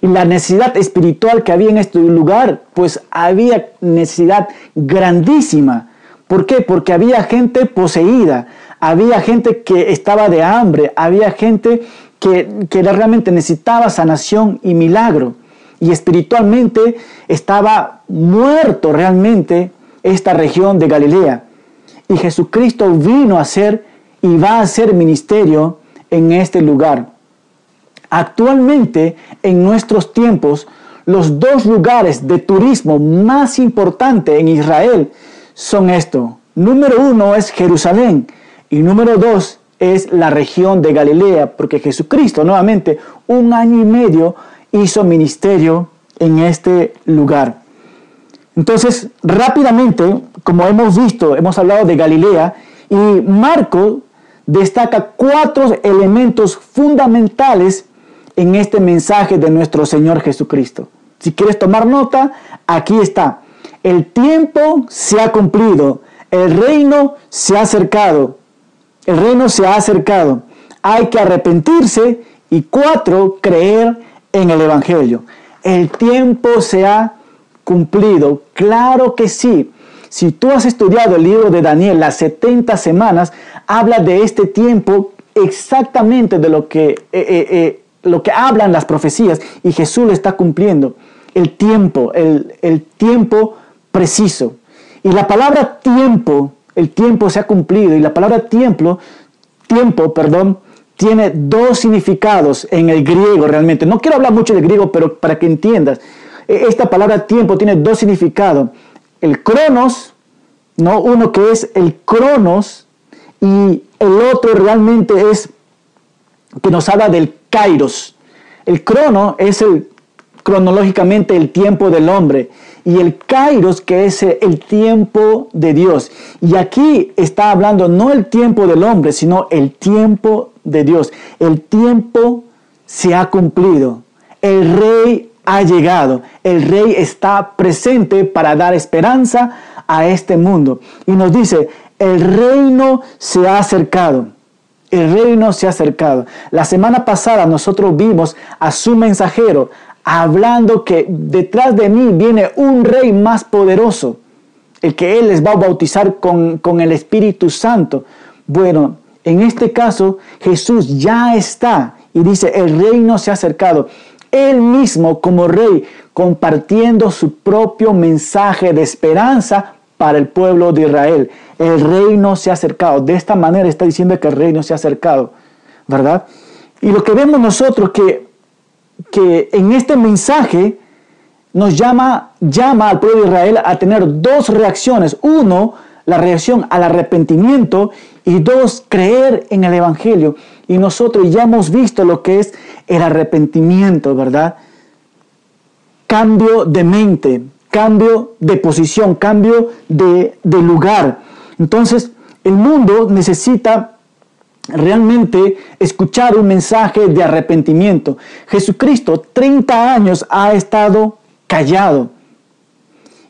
Y la necesidad espiritual que había en este lugar, pues había necesidad grandísima. ¿Por qué? Porque había gente poseída, había gente que estaba de hambre, había gente que, que realmente necesitaba sanación y milagro. Y espiritualmente estaba muerto realmente esta región de Galilea. Y Jesucristo vino a hacer y va a hacer ministerio en este lugar. Actualmente, en nuestros tiempos, los dos lugares de turismo más importantes en Israel son estos. Número uno es Jerusalén y número dos es la región de Galilea, porque Jesucristo nuevamente un año y medio hizo ministerio en este lugar. Entonces, rápidamente, como hemos visto, hemos hablado de Galilea y Marco destaca cuatro elementos fundamentales en este mensaje de nuestro Señor Jesucristo. Si quieres tomar nota, aquí está. El tiempo se ha cumplido, el reino se ha acercado, el reino se ha acercado. Hay que arrepentirse y cuatro, creer en el Evangelio. El tiempo se ha cumplido, claro que sí. Si tú has estudiado el libro de Daniel, las 70 semanas, habla de este tiempo exactamente de lo que eh, eh, eh, lo que hablan las profecías y Jesús lo está cumpliendo. El tiempo, el, tiempo preciso. Y la palabra tiempo, el tiempo se ha cumplido y la palabra tiempo, tiempo, perdón, tiene dos significados en el griego realmente. No quiero hablar mucho de griego, pero para que entiendas, esta palabra tiempo tiene dos significados. El cronos ¿no? Uno que es el cronos y el otro realmente es que nos habla del kairos. El crono es el cronológicamente el tiempo del hombre y el kairos que es el tiempo de Dios. Y aquí está hablando no el tiempo del hombre, sino el tiempo de Dios. El tiempo se ha cumplido. El rey ha llegado. El rey está presente para dar esperanza a este mundo. Y nos dice, el reino se ha acercado. El reino se ha acercado. La semana pasada nosotros vimos a su mensajero hablando que detrás de mí viene un rey más poderoso, el que él les va a bautizar con, con el Espíritu Santo. Bueno, en este caso Jesús ya está y dice, el reino se ha acercado. Él mismo como rey compartiendo su propio mensaje de esperanza para el pueblo de Israel. El reino se ha acercado. De esta manera está diciendo que el reino se ha acercado, ¿verdad? Y lo que vemos nosotros que, que en este mensaje nos llama, llama al pueblo de Israel a tener dos reacciones. Uno, la reacción al arrepentimiento y dos, creer en el Evangelio. Y nosotros ya hemos visto lo que es el arrepentimiento, ¿verdad? Cambio de mente, cambio de posición, cambio de, lugar. Entonces, el mundo necesita realmente escuchar un mensaje de arrepentimiento. Jesucristo 30 años ha estado callado.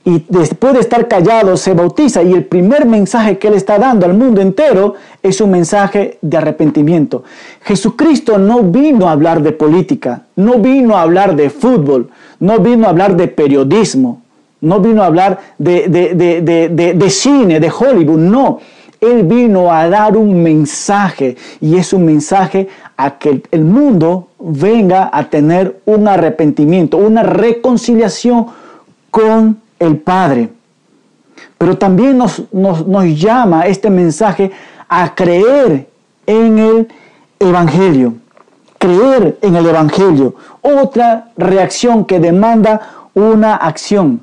Y después de estar callado se bautiza y el primer mensaje que él está dando al mundo entero es un mensaje de arrepentimiento. Jesucristo no vino a hablar de política, no vino a hablar de fútbol, no vino a hablar de periodismo, no vino a hablar de, cine, de Hollywood, no. Él vino a dar un mensaje y es un mensaje a que el mundo venga a tener un arrepentimiento, una reconciliación con el Padre. Pero también nos, nos llama este mensaje a creer en el Evangelio. Creer en el Evangelio. Otra reacción que demanda una acción.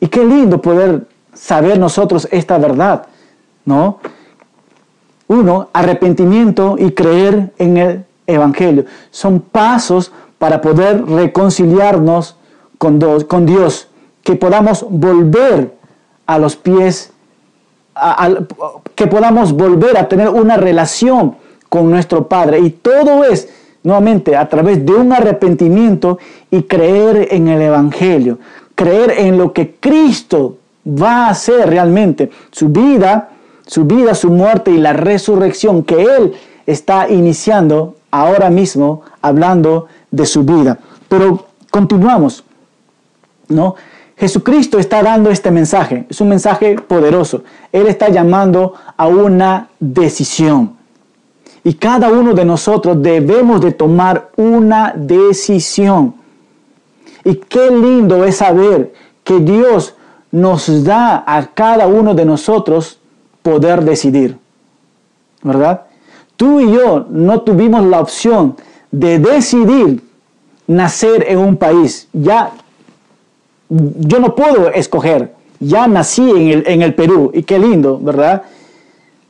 Y qué lindo poder saber nosotros esta verdad, ¿no? Uno, arrepentimiento y creer en el Evangelio. Son pasos para poder reconciliarnos con, con Dios, que podamos volver a los pies, que podamos volver a tener una relación con nuestro Padre. Y todo es nuevamente a través de un arrepentimiento y creer en el Evangelio creer en lo que Cristo va a hacer realmente, su vida, su vida, su muerte y la resurrección que Él está iniciando ahora mismo hablando de su vida. Pero continuamos, ¿no? Jesucristo está dando este mensaje, es un mensaje poderoso. Él está llamando a una decisión. Y cada uno de nosotros debemos de tomar una decisión. Y qué lindo es saber que Dios nos da a cada uno de nosotros poder decidir. ¿Verdad? Tú y yo no tuvimos la opción de decidir nacer en un país. Ya, yo no puedo escoger. Ya nací en el, en el Perú y qué lindo, ¿verdad?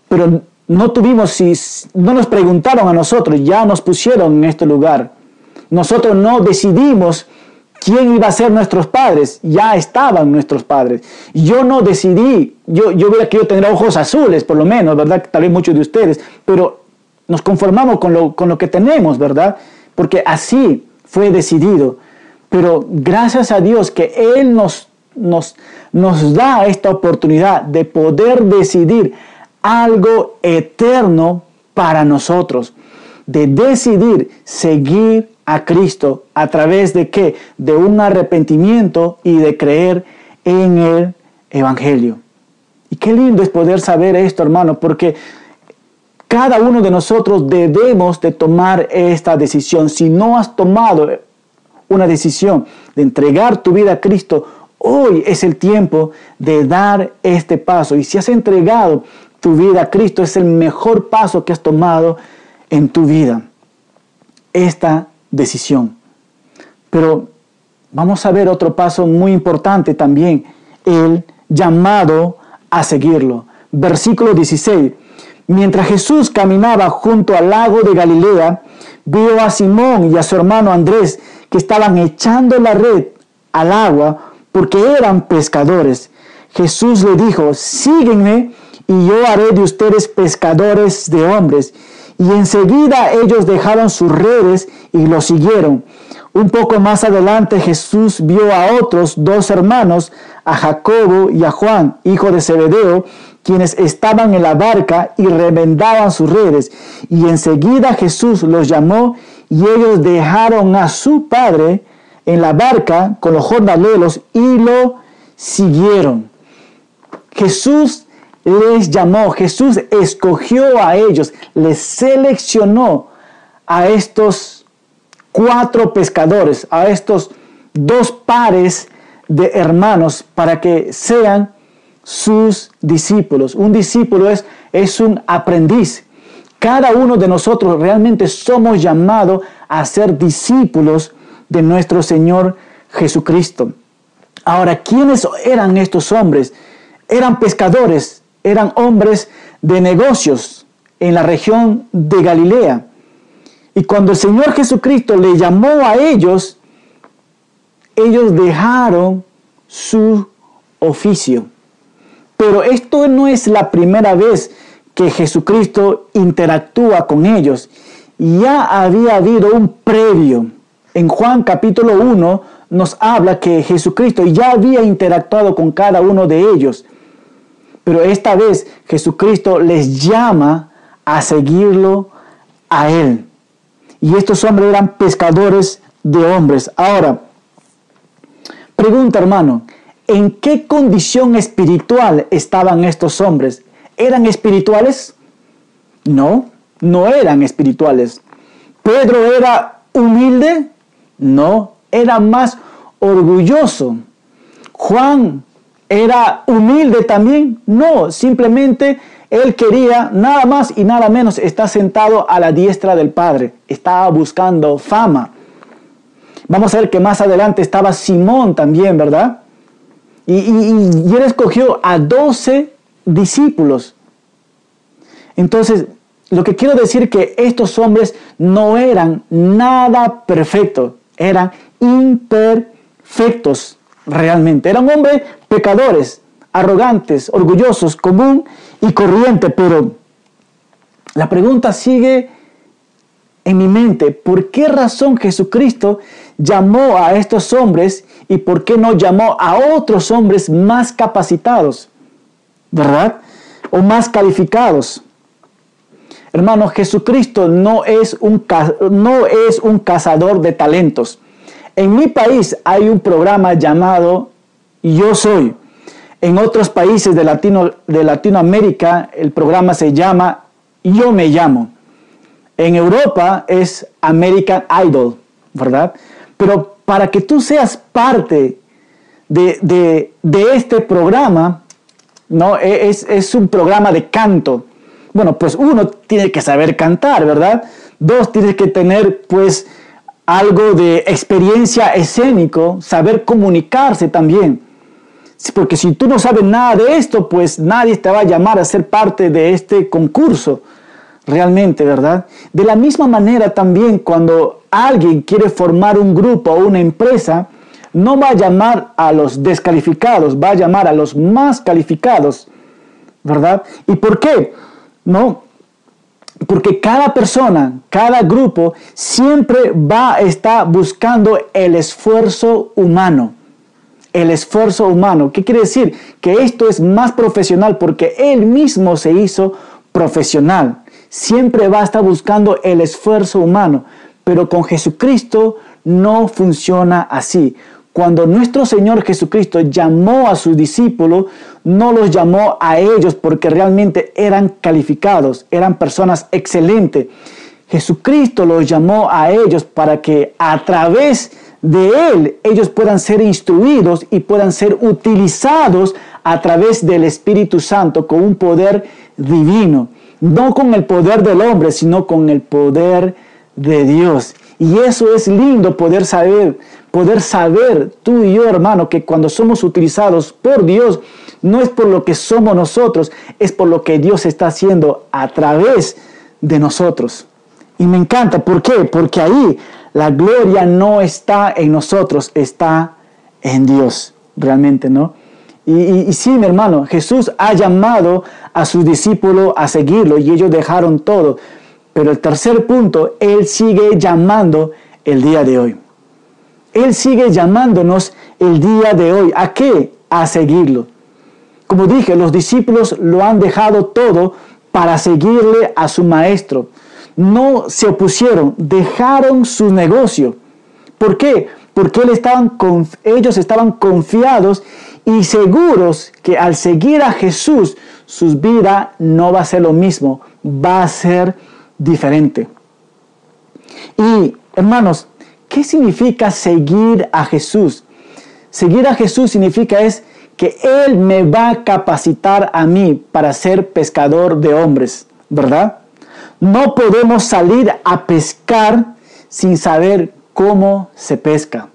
Pero no tuvimos, no nos preguntaron a nosotros, ya nos pusieron en este lugar. Nosotros no decidimos quién iba a ser nuestros padres. Ya estaban nuestros padres. Yo no decidí, yo, yo hubiera querido tener ojos azules, por lo menos, ¿verdad? Tal vez muchos de ustedes, pero nos conformamos con lo, con lo que tenemos, ¿verdad? Porque así fue decidido. Pero gracias a Dios que Él nos, nos, nos da esta oportunidad de poder decidir algo eterno para nosotros, de decidir seguir a Cristo a través de qué? De un arrepentimiento y de creer en el Evangelio. Y qué lindo es poder saber esto, hermano, porque cada uno de nosotros debemos de tomar esta decisión. Si no has tomado una decisión de entregar tu vida a Cristo, hoy es el tiempo de dar este paso. Y si has entregado tu vida a Cristo, es el mejor paso que has tomado en tu vida. Esta decisión. Pero vamos a ver otro paso muy importante también, el llamado a seguirlo. Versículo 16. Mientras Jesús caminaba junto al lago de Galilea, vio a Simón y a su hermano Andrés que estaban echando la red al agua porque eran pescadores. Jesús le dijo, sígueme y yo haré de ustedes pescadores de hombres. Y enseguida ellos dejaron sus redes y lo siguieron. Un poco más adelante Jesús vio a otros dos hermanos, a Jacobo y a Juan, hijo de Zebedeo, quienes estaban en la barca y remendaban sus redes. Y enseguida Jesús los llamó y ellos dejaron a su padre en la barca con los jornaleros y lo siguieron. Jesús les llamó, Jesús escogió a ellos, les seleccionó a estos cuatro pescadores, a estos dos pares de hermanos para que sean sus discípulos. Un discípulo es, es un aprendiz. Cada uno de nosotros realmente somos llamados a ser discípulos de nuestro Señor Jesucristo. Ahora, ¿quiénes eran estos hombres? Eran pescadores, eran hombres de negocios en la región de Galilea. Y cuando el Señor Jesucristo le llamó a ellos, ellos dejaron su oficio. Pero esto no es la primera vez que Jesucristo interactúa con ellos. Ya había habido un previo. En Juan capítulo 1 nos habla que Jesucristo ya había interactuado con cada uno de ellos. Pero esta vez Jesucristo les llama a seguirlo a Él. Y estos hombres eran pescadores de hombres. Ahora, pregunta hermano, ¿En qué condición espiritual estaban estos hombres? ¿Eran espirituales? No, no eran espirituales. ¿Pedro era humilde? No, era más orgulloso. ¿Juan era humilde también? No, simplemente él quería nada más y nada menos estar sentado a la diestra del Padre. Estaba buscando fama. Vamos a ver que más adelante estaba Simón también, ¿verdad? Y, él escogió a 12 discípulos. Entonces, lo que quiero decir que estos hombres no eran nada perfectos, eran imperfectos realmente. Eran hombres pecadores, arrogantes, orgullosos, común y corriente, pero la pregunta sigue en mi mente, ¿por qué razón Jesucristo llamó a estos hombres y por qué no llamó a otros hombres más capacitados, ¿verdad? O más calificados. Hermano, Jesucristo no es un, no es un cazador de talentos. En mi país hay un programa llamado Yo Soy. En otros países de, Latino, de Latinoamérica el programa se llama Yo Me Llamo. En Europa es American Idol, ¿verdad? Pero para que tú seas parte de, este programa, ¿no? E, es, es, un programa de canto. Bueno, pues uno tiene que saber cantar, ¿verdad? Dos, tienes que tener pues algo de experiencia escénico, saber comunicarse también. Porque si tú no sabes nada de esto, pues nadie te va a llamar a ser parte de este concurso realmente, ¿verdad? De la misma manera también cuando alguien quiere formar un grupo o una empresa, no va a llamar a los descalificados, va a llamar a los más calificados, ¿verdad? ¿Y por qué? No, porque cada persona, cada grupo siempre va a estar buscando el esfuerzo humano. El esfuerzo humano. ¿Qué quiere decir? Que esto es más profesional porque él mismo se hizo profesional siempre va a estar buscando el esfuerzo humano, pero con Jesucristo no funciona así. Cuando nuestro Señor Jesucristo llamó a sus discípulos, no los llamó a ellos porque realmente eran calificados, eran personas excelentes. Jesucristo los llamó a ellos para que a través de Él ellos puedan ser instruidos y puedan ser utilizados a través del Espíritu Santo con un poder divino no con el poder del hombre, sino con el poder de Dios. Y eso es lindo poder saber, poder saber tú y yo, hermano, que cuando somos utilizados por Dios, no es por lo que somos nosotros, es por lo que Dios está haciendo a través de nosotros. Y me encanta, ¿por qué? Porque ahí la gloria no está en nosotros, está en Dios, realmente, ¿no? Y, sí, mi hermano, Jesús ha llamado a sus discípulos a seguirlo y ellos dejaron todo. Pero el tercer punto, Él sigue llamando el día de hoy. Él sigue llamándonos el día de hoy. ¿A qué? A seguirlo. Como dije, los discípulos lo han dejado todo para seguirle a su maestro. No se opusieron, dejaron su negocio. ¿Por qué? Porque estaban, ellos estaban confiados y seguros que al seguir a Jesús, su vida no va a ser lo mismo, va a ser diferente. Y hermanos, ¿qué significa seguir a Jesús? Seguir a Jesús significa es que Él me va a capacitar a mí para ser pescador de hombres, ¿verdad? No podemos salir a pescar sin saber cómo se pesca.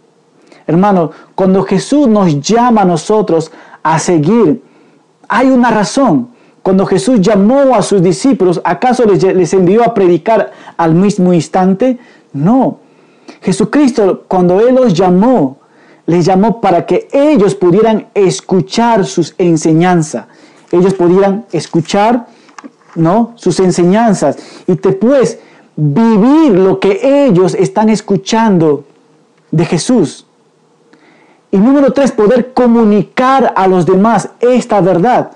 Hermano, cuando Jesús nos llama a nosotros a seguir, hay una razón. Cuando Jesús llamó a sus discípulos, ¿acaso les, envió a predicar al mismo instante? No. Jesucristo, cuando Él los llamó, les llamó para que ellos pudieran escuchar sus enseñanzas. Ellos pudieran escuchar ¿no? sus enseñanzas y después vivir lo que ellos están escuchando de Jesús. Y número tres, poder comunicar a los demás esta verdad.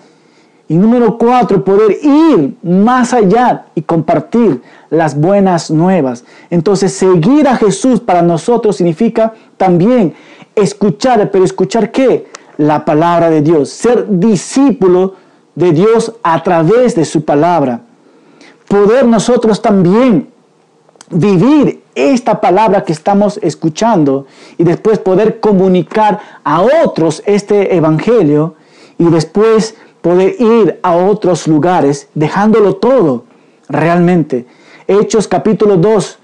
Y número cuatro, poder ir más allá y compartir las buenas nuevas. Entonces, seguir a Jesús para nosotros significa también escuchar, pero escuchar qué? La palabra de Dios, ser discípulo de Dios a través de su palabra. Poder nosotros también vivir esta palabra que estamos escuchando y después poder comunicar a otros este evangelio y después poder ir a otros lugares dejándolo todo realmente. Hechos capítulo 2,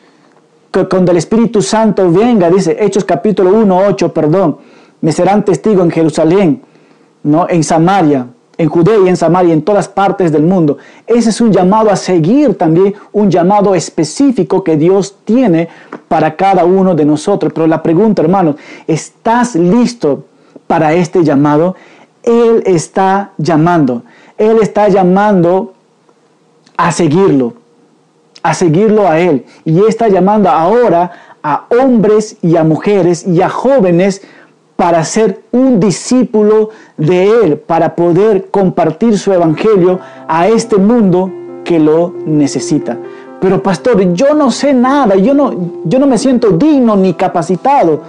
que cuando el Espíritu Santo venga, dice Hechos capítulo 1, 8, perdón, me serán testigo en Jerusalén, ¿no? en Samaria, en Judea y en Samaria, en todas partes del mundo. Ese es un llamado a seguir también, un llamado específico que Dios tiene para cada uno de nosotros. Pero la pregunta, hermano, ¿estás listo para este llamado? Él está llamando. Él está llamando a seguirlo, a seguirlo a Él. Y está llamando ahora a hombres y a mujeres y a jóvenes para ser un discípulo de Él, para poder compartir su evangelio a este mundo que lo necesita. Pero pastor, yo no sé nada, yo no, yo no me siento digno ni capacitado.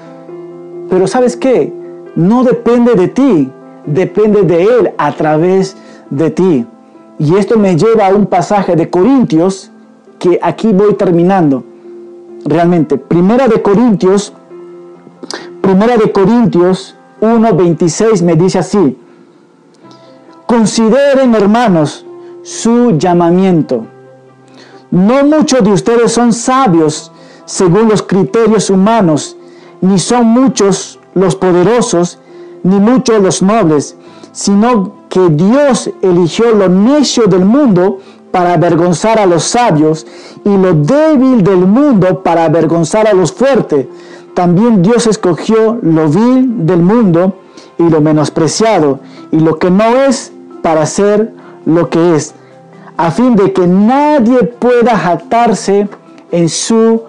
Pero sabes qué? No depende de ti, depende de Él a través de ti. Y esto me lleva a un pasaje de Corintios que aquí voy terminando. Realmente, primera de Corintios Primera de Corintios 1:26 me dice así, consideren hermanos su llamamiento. No muchos de ustedes son sabios según los criterios humanos, ni son muchos los poderosos, ni muchos los nobles, sino que Dios eligió lo necio del mundo para avergonzar a los sabios y lo débil del mundo para avergonzar a los fuertes también Dios escogió lo vil del mundo y lo menospreciado y lo que no es para ser lo que es, a fin de que nadie pueda jactarse en su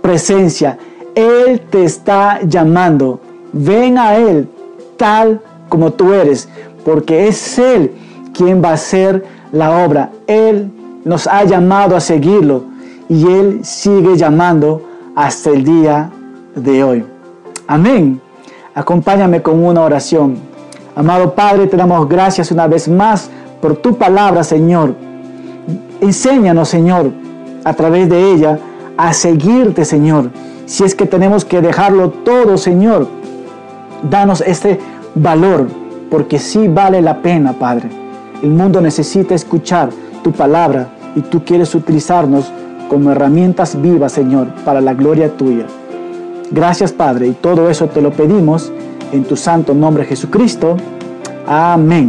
presencia. Él te está llamando. Ven a Él tal como tú eres, porque es Él quien va a hacer la obra. Él nos ha llamado a seguirlo y Él sigue llamando hasta el día de hoy. Amén. Acompáñame con una oración. Amado Padre, te damos gracias una vez más por tu palabra, Señor. Enséñanos, Señor, a través de ella a seguirte, Señor. Si es que tenemos que dejarlo todo, Señor, danos este valor, porque sí vale la pena, Padre. El mundo necesita escuchar tu palabra y tú quieres utilizarnos como herramientas vivas, Señor, para la gloria tuya. Gracias, Padre, y todo eso te lo pedimos en tu santo nombre Jesucristo. Amén.